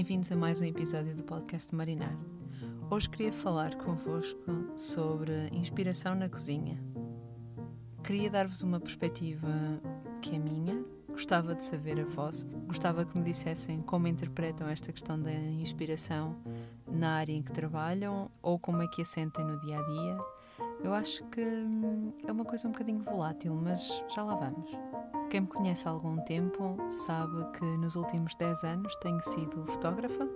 Bem-vindos a mais um episódio do podcast Marinar. Hoje queria falar convosco sobre inspiração na cozinha. Queria dar-vos uma perspectiva que é minha, gostava de saber a vossa, gostava que me dissessem como interpretam esta questão da inspiração na área em que trabalham ou como é que a sentem no dia a dia. Eu acho que hum, é uma coisa um bocadinho volátil, mas já lá vamos. Quem me conhece há algum tempo sabe que nos últimos 10 anos tenho sido fotógrafa,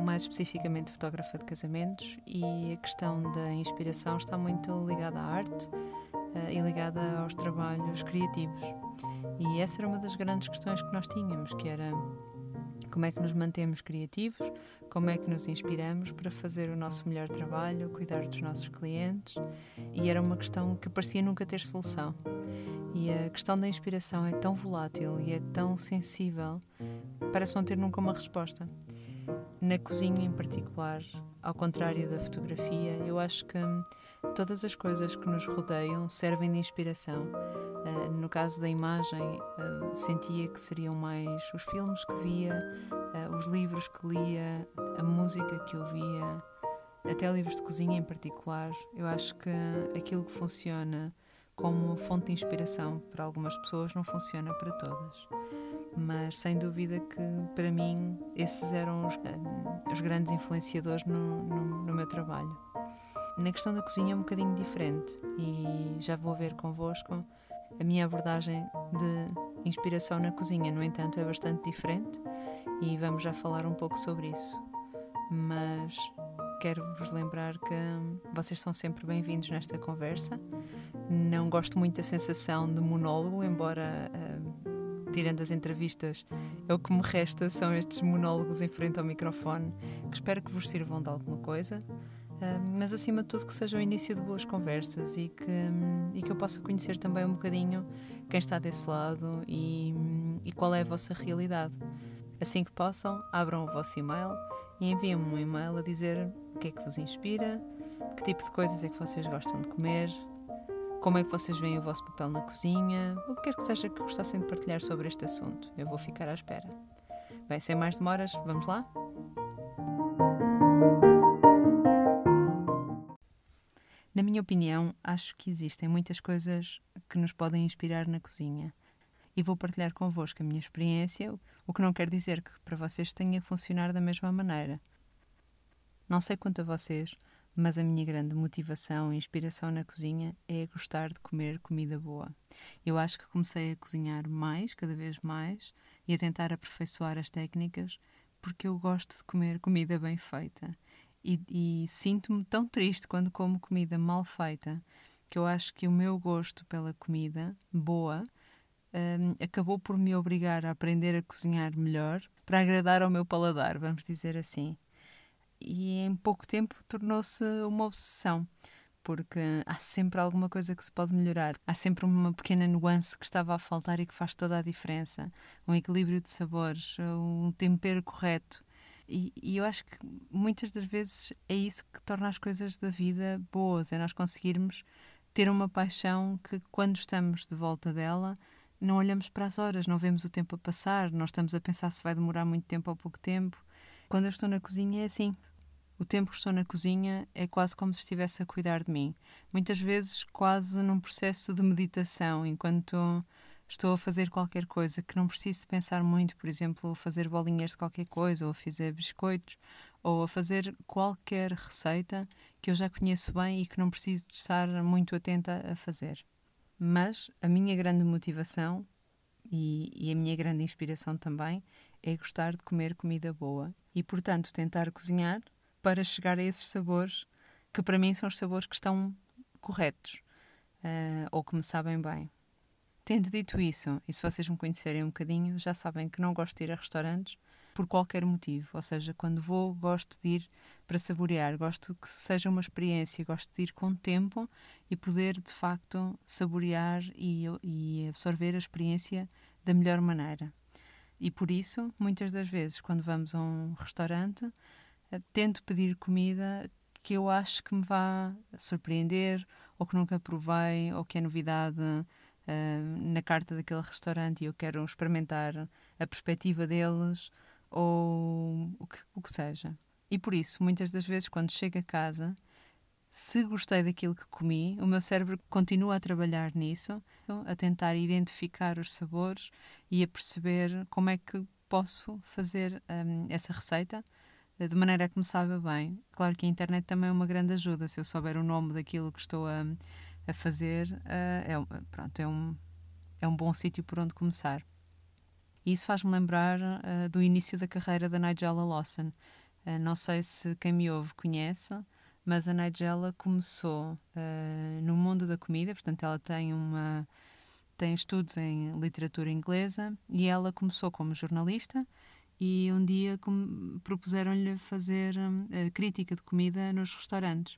mais especificamente fotógrafa de casamentos, e a questão da inspiração está muito ligada à arte uh, e ligada aos trabalhos criativos. E essa era uma das grandes questões que nós tínhamos, que era como é que nos mantemos criativos, como é que nos inspiramos para fazer o nosso melhor trabalho, cuidar dos nossos clientes, e era uma questão que parecia nunca ter solução. E a questão da inspiração é tão volátil e é tão sensível, parece não ter nunca uma resposta. Na cozinha, em particular, ao contrário da fotografia, eu acho que todas as coisas que nos rodeiam servem de inspiração. Uh, no caso da imagem, uh, sentia que seriam mais os filmes que via, uh, os livros que lia, a música que ouvia, até livros de cozinha em particular. Eu acho que aquilo que funciona como fonte de inspiração para algumas pessoas, não funciona para todas. Mas sem dúvida que para mim esses eram os, um, os grandes influenciadores no, no, no, meu trabalho. Na questão da cozinha é um bocadinho diferente e já vou ver convosco a minha abordagem de inspiração na cozinha, no entanto, é bastante diferente e vamos já falar um pouco sobre isso. Mas quero vos lembrar que vocês são sempre bem-vindos nesta conversa. Não gosto muito da sensação de monólogo, embora, uh, tirando as entrevistas, é o que me resta são estes monólogos em frente ao microfone, que espero que vos sirvam de alguma coisa. Uh, mas acima de tudo que seja o início de boas conversas e que, um, e que eu possa conhecer também um bocadinho quem está desse lado e, e qual é a vossa realidade. Assim que possam, abram o vosso e-mail e enviem-me um e-mail a dizer o que é que vos inspira, que tipo de coisas é que vocês gostam de comer, como é que vocês veem o vosso papel na cozinha, o que quer que seja que gostassem de partilhar sobre este assunto. Eu vou ficar à espera. Bem, sem mais demoras, vamos lá? Na minha opinião, acho que existem muitas coisas que nos podem inspirar na cozinha. E vou partilhar convosco a minha experiência, o que não quer dizer que para vocês tenha que funcionar da mesma maneira. Não sei quanto a vocês, mas a minha grande motivação e inspiração na cozinha é gostar de comer comida boa. Eu acho que comecei a cozinhar mais, cada vez mais, e a tentar aperfeiçoar as técnicas porque eu gosto de comer comida bem feita. E, e sinto-me tão triste quando como comida mal feita que eu acho que o meu gosto pela comida boa um, acabou por me obrigar a aprender a cozinhar melhor para agradar ao meu paladar, vamos dizer assim e em pouco tempo tornou-se uma obsessão, porque há sempre alguma coisa que se pode melhorar, há sempre uma pequena nuance que estava a faltar e que faz toda a diferença, um equilíbrio de sabores, um tempero correto. E, e, eu acho que muitas das vezes é isso que torna as coisas da vida boas, é nós conseguirmos ter uma paixão que quando estamos de volta dela não olhamos para as horas, não vemos o tempo a passar, não estamos a pensar se vai demorar muito tempo ou pouco tempo. Quando eu estou na cozinha é assim, o tempo que estou na cozinha é quase como se estivesse a cuidar de mim. Muitas vezes, quase num processo de meditação, enquanto estou a fazer qualquer coisa que não preciso pensar muito, por exemplo, fazer bolinhas de qualquer coisa, ou fazer biscoitos, ou a fazer qualquer receita que eu já conheço bem e que não preciso de estar muito atenta a fazer. Mas a minha grande motivação e, e a minha grande inspiração também é gostar de comer comida boa e, portanto, tentar cozinhar para chegar a esses sabores que para mim são os sabores que estão corretos uh, ou que me sabem bem. Tendo dito isso, e se vocês me conhecerem um bocadinho, já sabem que não gosto de ir a restaurantes por qualquer motivo. Ou seja, quando vou, gosto de ir para saborear, gosto que seja uma experiência, gosto de ir com tempo e poder de facto saborear e, e absorver a experiência da melhor maneira. E por isso, muitas das vezes, quando vamos a um restaurante, tento pedir comida que eu acho que me vá surpreender, ou que nunca provei, ou que é novidade uh, na carta daquele restaurante e eu quero experimentar a perspectiva deles, ou o que, o que seja. E por isso, muitas das vezes, quando chego a casa, se gostei daquilo que comi, o meu cérebro continua a trabalhar nisso, a tentar identificar os sabores e a perceber como é que posso fazer um, essa receita de maneira que me saiba bem. Claro que a internet também é uma grande ajuda. Se eu souber o nome daquilo que estou a, a fazer, uh, é, pronto, é, um, é um bom sítio por onde começar. E isso faz-me lembrar uh, do início da carreira da Nigella Lawson. Uh, não sei se quem me ouve conhece, mas a Nigella começou no mundo da comida, portanto, ela tem uma tem estudos em literatura inglesa e ela começou como jornalista e um dia propuseram-lhe fazer uh, crítica de comida nos restaurantes.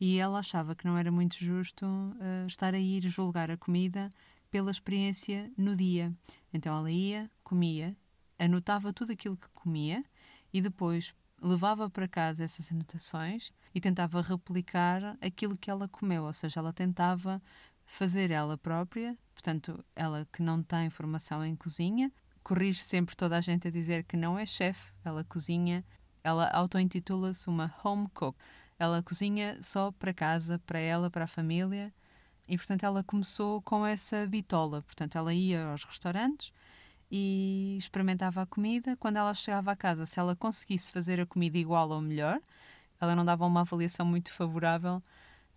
E ela achava que não era muito justo uh, estar a ir julgar a comida pela experiência no dia. Então ela ia, comia, anotava tudo aquilo que comia e depois levava para casa essas anotações e tentava replicar aquilo que ela comeu, ou seja, ela tentava fazer ela própria, portanto, ela que não tem formação em cozinha, corrige sempre toda a gente a dizer que não é chefe, ela cozinha, ela auto-intitula-se uma home cook. Ela cozinha só para casa, para ela, para a família. E, portanto, ela começou com essa bitola. Portanto, ela ia aos restaurantes e experimentava a comida. Quando ela chegava a casa, se ela conseguisse fazer a comida igual ou melhor, ela não dava uma avaliação muito favorável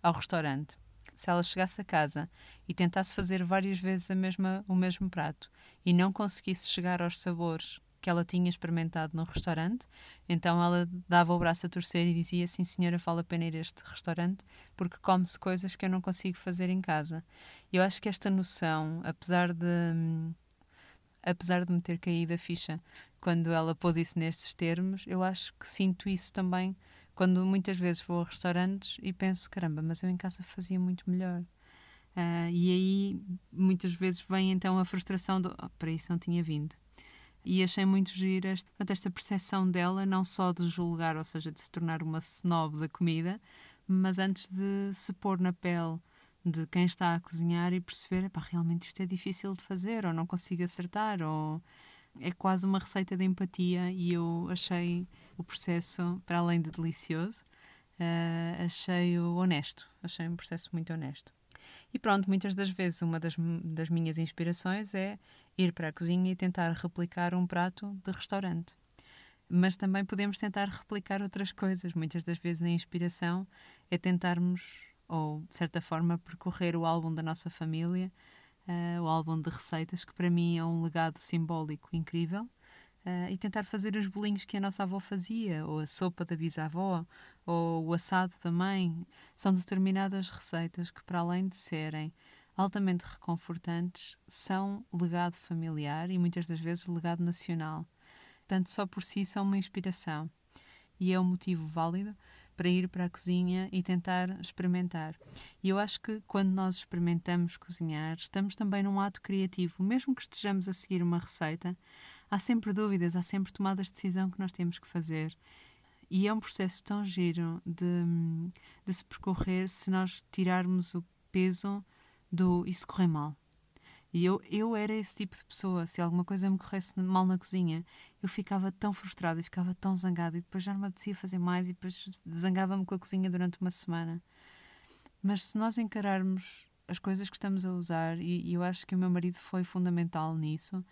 ao restaurante se ela chegasse a casa e tentasse fazer várias vezes mesma, o mesmo prato e não conseguisse chegar aos sabores que ela tinha experimentado no restaurante, então ela dava o braço a torcer e dizia: Sim, senhora, vale a pena ir a este restaurante porque come-se coisas que eu não consigo fazer em casa. Eu acho que esta noção, apesar de. Apesar de me ter caído a ficha quando ela pôs isso nestes termos, eu acho que sinto isso também quando muitas vezes vou a restaurantes e penso, caramba, mas eu em casa fazia muito melhor. Uh, e aí muitas vezes vem então a frustração do oh, para isso não tinha vindo. E achei muito gira esta, esta percepção dela, não só de julgar, ou seja, de se tornar uma snob da comida, mas antes de se pôr na pele de quem está a cozinhar e perceber, realmente isto é difícil de fazer, ou não consigo acertar, ou é quase uma receita de empatia e eu achei o processo, para além de delicioso, uh, achei-o honesto, achei um processo muito honesto. E pronto, muitas das vezes uma das, das minhas inspirações é ir para a cozinha e tentar replicar um prato de restaurante. Mas também podemos tentar replicar outras coisas. Muitas das vezes a inspiração é tentarmos, ou de certa forma, percorrer o álbum da nossa família uh, o álbum de receitas, que para mim é um legado simbólico incrível, uh, e tentar fazer os bolinhos que a nossa avó fazia, ou a sopa da bisavó, ou o assado da mãe. São determinadas receitas que, para além de serem altamente reconfortantes, são legado familiar e muitas das vezes legado nacional. Tanto só por si são uma inspiração. E é um motivo válido para ir para a cozinha e tentar experimentar. E eu acho que quando nós experimentamos cozinhar, estamos também num ato criativo, mesmo que estejamos a seguir uma receita, há sempre dúvidas, há sempre tomadas de decisão que nós temos que fazer. E é um processo tão giro de, de se percorrer se nós tirarmos o peso do isso correr mal. E eu, eu era esse tipo de pessoa. Se alguma coisa me corresse mal na cozinha, eu ficava tão frustrada e ficava tão zangada e depois já não me apetecia fazer mais e depois zangava-me com a cozinha durante uma semana. Mas se nós encararmos as coisas que estamos a usar, e, e eu acho que o meu marido foi fundamental nisso,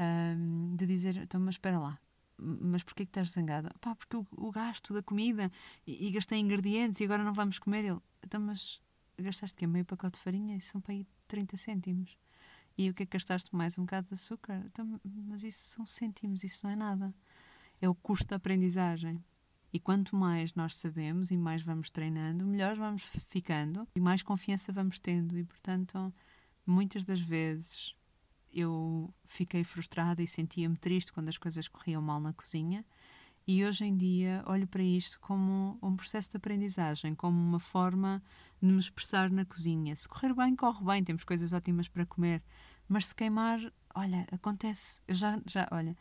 um, de dizer: então, mas espera lá, mas porquê que estás zangada? Pá, porque o, o gasto da comida e, e, gastei ingredientes e agora não vamos comer. Ele, então, mas gastaste que meio pacote de farinha? Isso são para aí 30 cêntimos. E o que é que gastaste mais? Um bocado de açúcar? Então, mas isso são cêntimos, isso não é nada. É o custo da aprendizagem. E quanto mais nós sabemos e mais vamos treinando, melhor vamos ficando e mais confiança vamos tendo. E, portanto, muitas das vezes eu fiquei frustrada e sentia-me triste quando as coisas corriam mal na cozinha. E hoje em dia olho para isto como um processo de aprendizagem, como uma forma de me expressar na cozinha. Se correr bem, corre bem, temos coisas ótimas para comer. Mas se queimar, olha, acontece. Eu já, já, olha,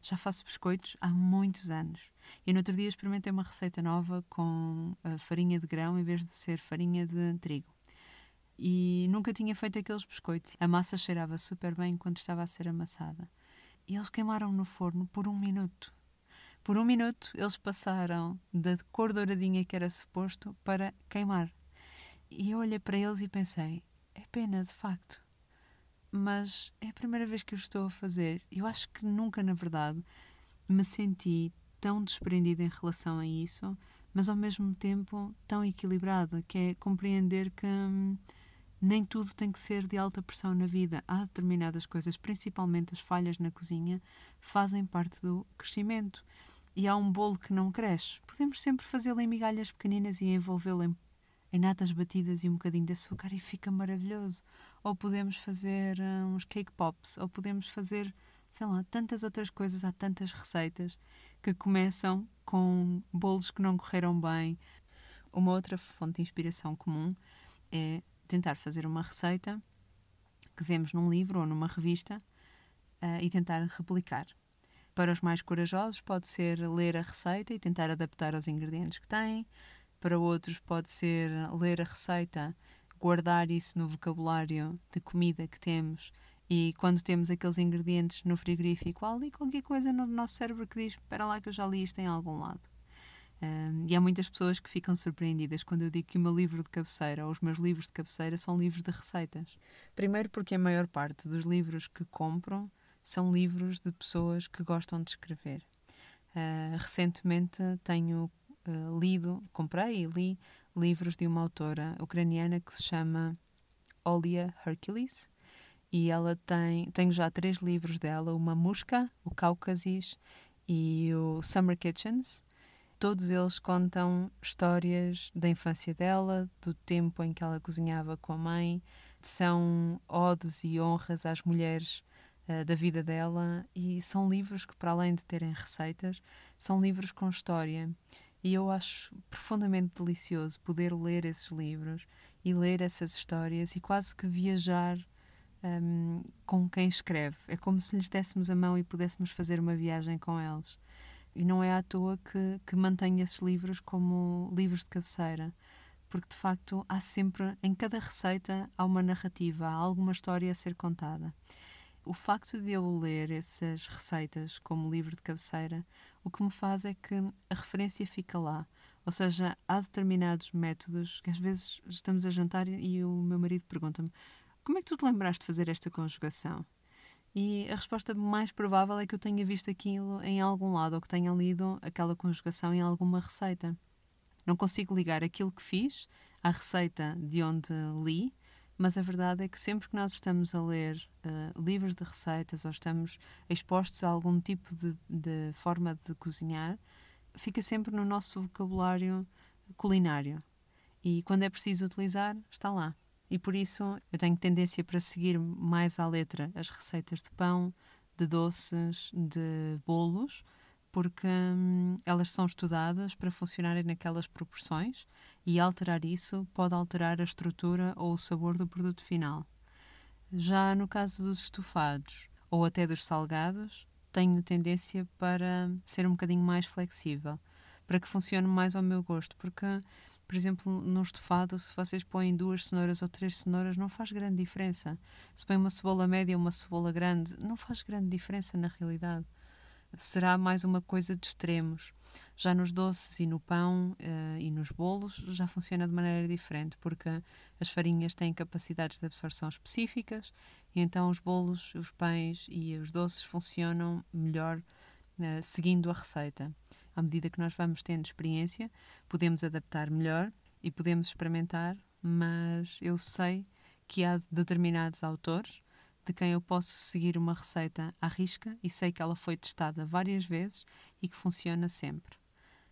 já faço biscoitos há muitos anos. E no outro dia experimentei uma receita nova com uh, farinha de grão em vez de ser farinha de trigo. E nunca tinha feito aqueles biscoitos. A massa cheirava super bem enquanto estava a ser amassada. e eles queimaram no forno por um minuto. Por um minuto eles passaram da cor douradinha que era suposto para queimar. E eu olhei para eles e pensei: é pena, de facto. Mas é a primeira vez que eu estou a fazer. Eu acho que nunca, na verdade, me senti tão desprendida em relação a isso, mas ao mesmo tempo tão equilibrada, que é compreender que hum, nem tudo tem que ser de alta pressão na vida. Há determinadas coisas, principalmente as falhas na cozinha, fazem parte do crescimento. E há um bolo que não cresce. Podemos sempre fazê-lo em migalhas pequeninas e envolvê-lo em em natas batidas e um bocadinho de açúcar e fica maravilhoso. Ou podemos fazer uh, uns cake pops, ou podemos fazer, sei lá, tantas outras coisas, há tantas receitas que começam com bolos que não correram bem. Uma outra fonte de inspiração comum é tentar fazer uma receita que vemos num livro ou numa revista uh, e tentar replicar. Para os mais corajosos, pode ser ler a receita e tentar adaptar aos ingredientes que têm. Para outros, pode ser ler a receita, guardar isso no vocabulário de comida que temos e quando temos aqueles ingredientes no frigorífico, há ali qualquer coisa no nosso cérebro que diz: Espera lá que eu já li isto em algum lado. Um, e há muitas pessoas que ficam surpreendidas quando eu digo que o meu livro de cabeceira ou os meus livros de cabeceira são livros de receitas. Primeiro, porque a maior parte dos livros que compram são livros de pessoas que gostam de escrever. Uh, recentemente tenho uh, lido, comprei e li livros de uma autora ucraniana que se chama Olia Hercules e ela tem, tenho já três livros dela, uma Musca, o Cáucasis e o Summer Kitchens. Todos eles contam histórias da infância dela, do tempo em que ela cozinhava com a mãe, são odes e honras às mulheres uh, da vida dela e são livros que, para além de terem receitas, são livros com história. E eu acho profundamente delicioso poder ler esses livros e ler essas histórias e quase que viajar um, com quem escreve. É como se lhes dessemos a mão e pudéssemos fazer uma viagem com eles. E não é à toa que, que mantenho esses livros como livros de cabeceira, porque de facto há sempre, em cada receita, há uma narrativa, há alguma história a ser contada. O facto de eu ler essas receitas como livro de cabeceira o que me faz é que a referência fica lá. Ou seja, há determinados métodos que às vezes estamos a jantar e o meu marido pergunta-me: Como é que tu te lembraste de fazer esta conjugação? E a resposta mais provável é que eu tenha visto aquilo em algum lado ou que tenha lido aquela conjugação em alguma receita. Não consigo ligar aquilo que fiz à receita de onde li, mas a verdade é que sempre que nós estamos a ler uh, livros de receitas ou estamos expostos a algum tipo de, de, forma de cozinhar, fica sempre no nosso vocabulário culinário. E quando é preciso utilizar, está lá. E por isso eu tenho tendência para seguir mais à letra as receitas de pão, de doces, de bolos, porque hum, elas são estudadas para funcionarem naquelas proporções e alterar isso pode alterar a estrutura ou o sabor do produto final. Já no caso dos estofados ou até dos salgados, tenho tendência para ser um bocadinho mais flexível, para que funcione mais ao meu gosto, porque, por exemplo, no estofado, se vocês põem duas cenouras ou três cenouras, não faz grande diferença. Se põem uma cebola média ou uma cebola grande, não faz grande diferença na realidade será mais uma coisa de extremos. Já nos doces e no pão uh, e nos bolos já funciona de maneira diferente, porque as farinhas têm capacidades de absorção específicas e então os bolos, os pães e os doces funcionam melhor uh, seguindo a receita. À medida que nós vamos tendo experiência, podemos adaptar melhor e podemos experimentar, mas eu sei que há determinados autores de quem eu posso seguir uma receita à risca e sei que ela foi testada várias vezes e que funciona sempre.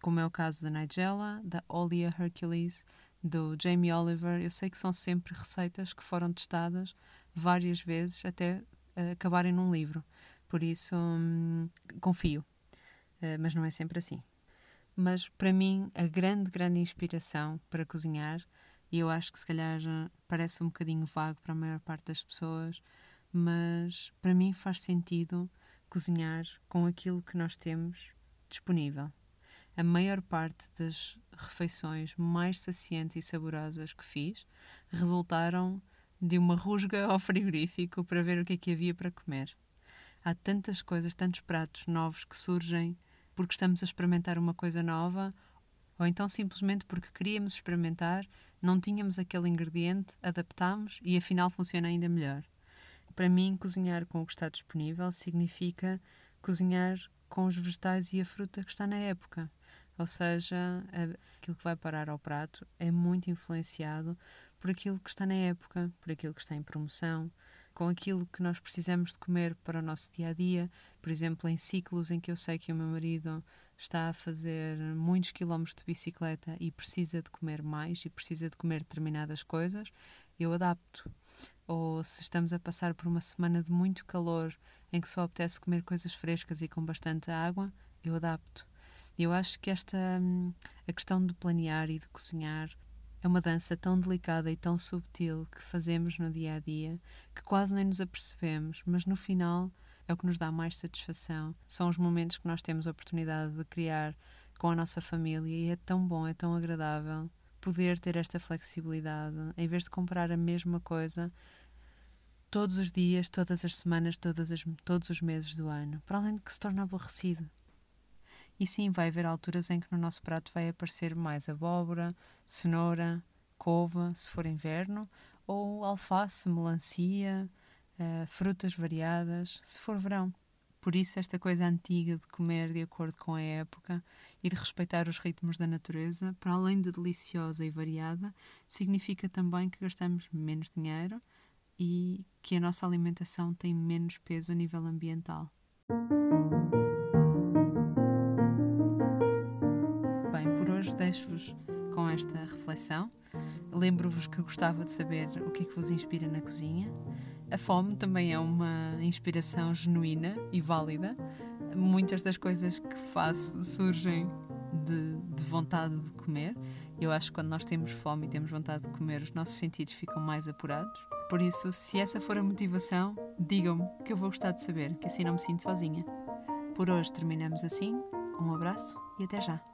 Como é o caso da Nigella, da Olia Hercules, do Jamie Oliver, eu sei que são sempre receitas que foram testadas várias vezes até uh, acabarem num livro. Por isso, hum, confio. Uh, mas não é sempre assim. Mas para mim, a grande, grande inspiração para cozinhar, e eu acho que se calhar parece um bocadinho vago para a maior parte das pessoas, mas para mim faz sentido cozinhar com aquilo que nós temos disponível. A maior parte das refeições mais saciantes e saborosas que fiz resultaram de uma rusga ao frigorífico para ver o que é que havia para comer. Há tantas coisas, tantos pratos novos que surgem porque estamos a experimentar uma coisa nova ou então simplesmente porque queríamos experimentar, não tínhamos aquele ingrediente, adaptámos e afinal funciona ainda melhor. Para mim, cozinhar com o que está disponível significa cozinhar com os vegetais e a fruta que está na época. Ou seja, aquilo que vai parar ao prato é muito influenciado por aquilo que está na época, por aquilo que está em promoção, com aquilo que nós precisamos de comer para o nosso dia a dia. Por exemplo, em ciclos em que eu sei que o meu marido está a fazer muitos quilómetros de bicicleta e precisa de comer mais e precisa de comer determinadas coisas, eu adapto. Ou se estamos a passar por uma semana de muito calor em que só apetece comer coisas frescas e com bastante água, eu adapto. Eu acho que esta hum, a questão de planear e de cozinhar é uma dança tão delicada e tão subtil que fazemos no dia a dia que quase nem nos apercebemos, mas no final é o que nos dá mais satisfação. São os momentos que nós temos a oportunidade de criar com a nossa família e é tão bom, é tão agradável poder ter esta flexibilidade em vez de comprar a mesma coisa todos os dias, todas as semanas, todas as, todos os meses do ano, para além de que se torna aborrecido. E sim, vai haver alturas em que no nosso prato vai aparecer mais abóbora, cenoura, couve, se for inverno, ou alface, melancia, uh, frutas variadas, se for verão. Por isso, esta coisa antiga de comer de acordo com a época e de respeitar os ritmos da natureza, para além de deliciosa e variada, significa também que gastamos menos dinheiro e que a nossa alimentação tem menos peso a nível ambiental. Deixo-vos com esta reflexão. Lembro-vos que gostava de saber o que é que vos inspira na cozinha. A fome também é uma inspiração genuína e válida. Muitas das coisas que faço surgem de, de vontade de comer. Eu acho que quando nós temos fome e temos vontade de comer, os nossos sentidos ficam mais apurados. Por isso, se essa for a motivação, digam-me que eu vou gostar de saber, que assim não me sinto sozinha. Por hoje terminamos assim. Um abraço e até já.